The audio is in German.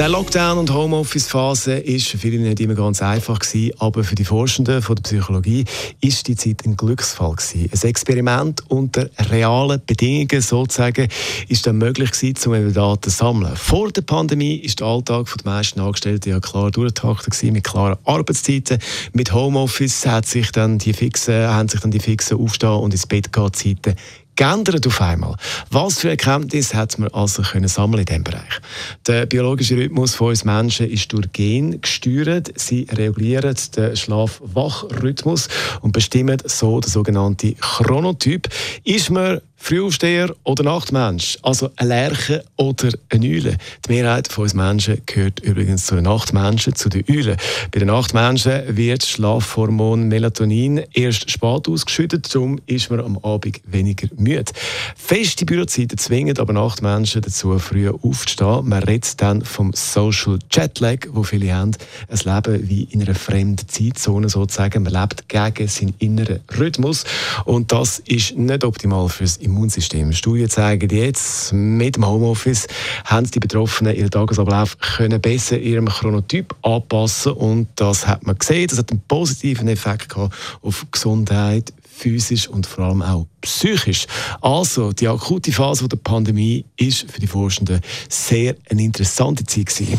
der Lockdown- und Homeoffice-Phase ist für viele nicht immer ganz einfach gewesen, aber für die Forschenden von der Psychologie ist die Zeit ein Glücksfall gewesen. Ein Experiment unter realen Bedingungen sozusagen ist dann möglich um Daten zu sammeln. Vor der Pandemie ist der Alltag der meisten Angestellten ja klar durchgetaktet gewesen, mit klaren Arbeitszeiten. Mit Homeoffice hat sich dann die fixen, haben sich dann die fixen Aufstehen und ins Bett gehen Zeiten geändert auf einmal. Was für Erkenntnisse hat man also können sammeln in diesem Bereich? Der biologische Rhythmus von uns Menschen ist durch Gen gesteuert. Sie regulieren den Schlaf-Wach-Rhythmus und bestimmen so den sogenannten Chronotyp. Ist man Frühaufsteher oder Nachtmensch, also ein Lerche oder eine Eule. Die Mehrheit von uns Menschen gehört übrigens zu den Nachtmenschen, zu den Eulen. Bei den Nachtmenschen wird das Schlafhormon Melatonin erst spät ausgeschüttet, darum ist man am Abend weniger müde. Feste Bürozeiten zwingen aber Nachtmenschen dazu, früher aufzustehen. Man redet dann vom Social Jetlag, wo viele haben, ein Leben wie in einer fremden Zeitzone sozusagen. Man lebt gegen seinen inneren Rhythmus und das ist nicht optimal fürs Immunsystem. Studien zeigen jetzt, mit dem Homeoffice haben die Betroffenen ihren Tagesablauf können besser ihrem Chronotyp anpassen und das hat man gesehen. Das hat einen positiven Effekt gehabt auf Gesundheit, physisch und vor allem auch psychisch. Also, die akute Phase der Pandemie ist für die Forschenden sehr eine interessante Zeit gewesen.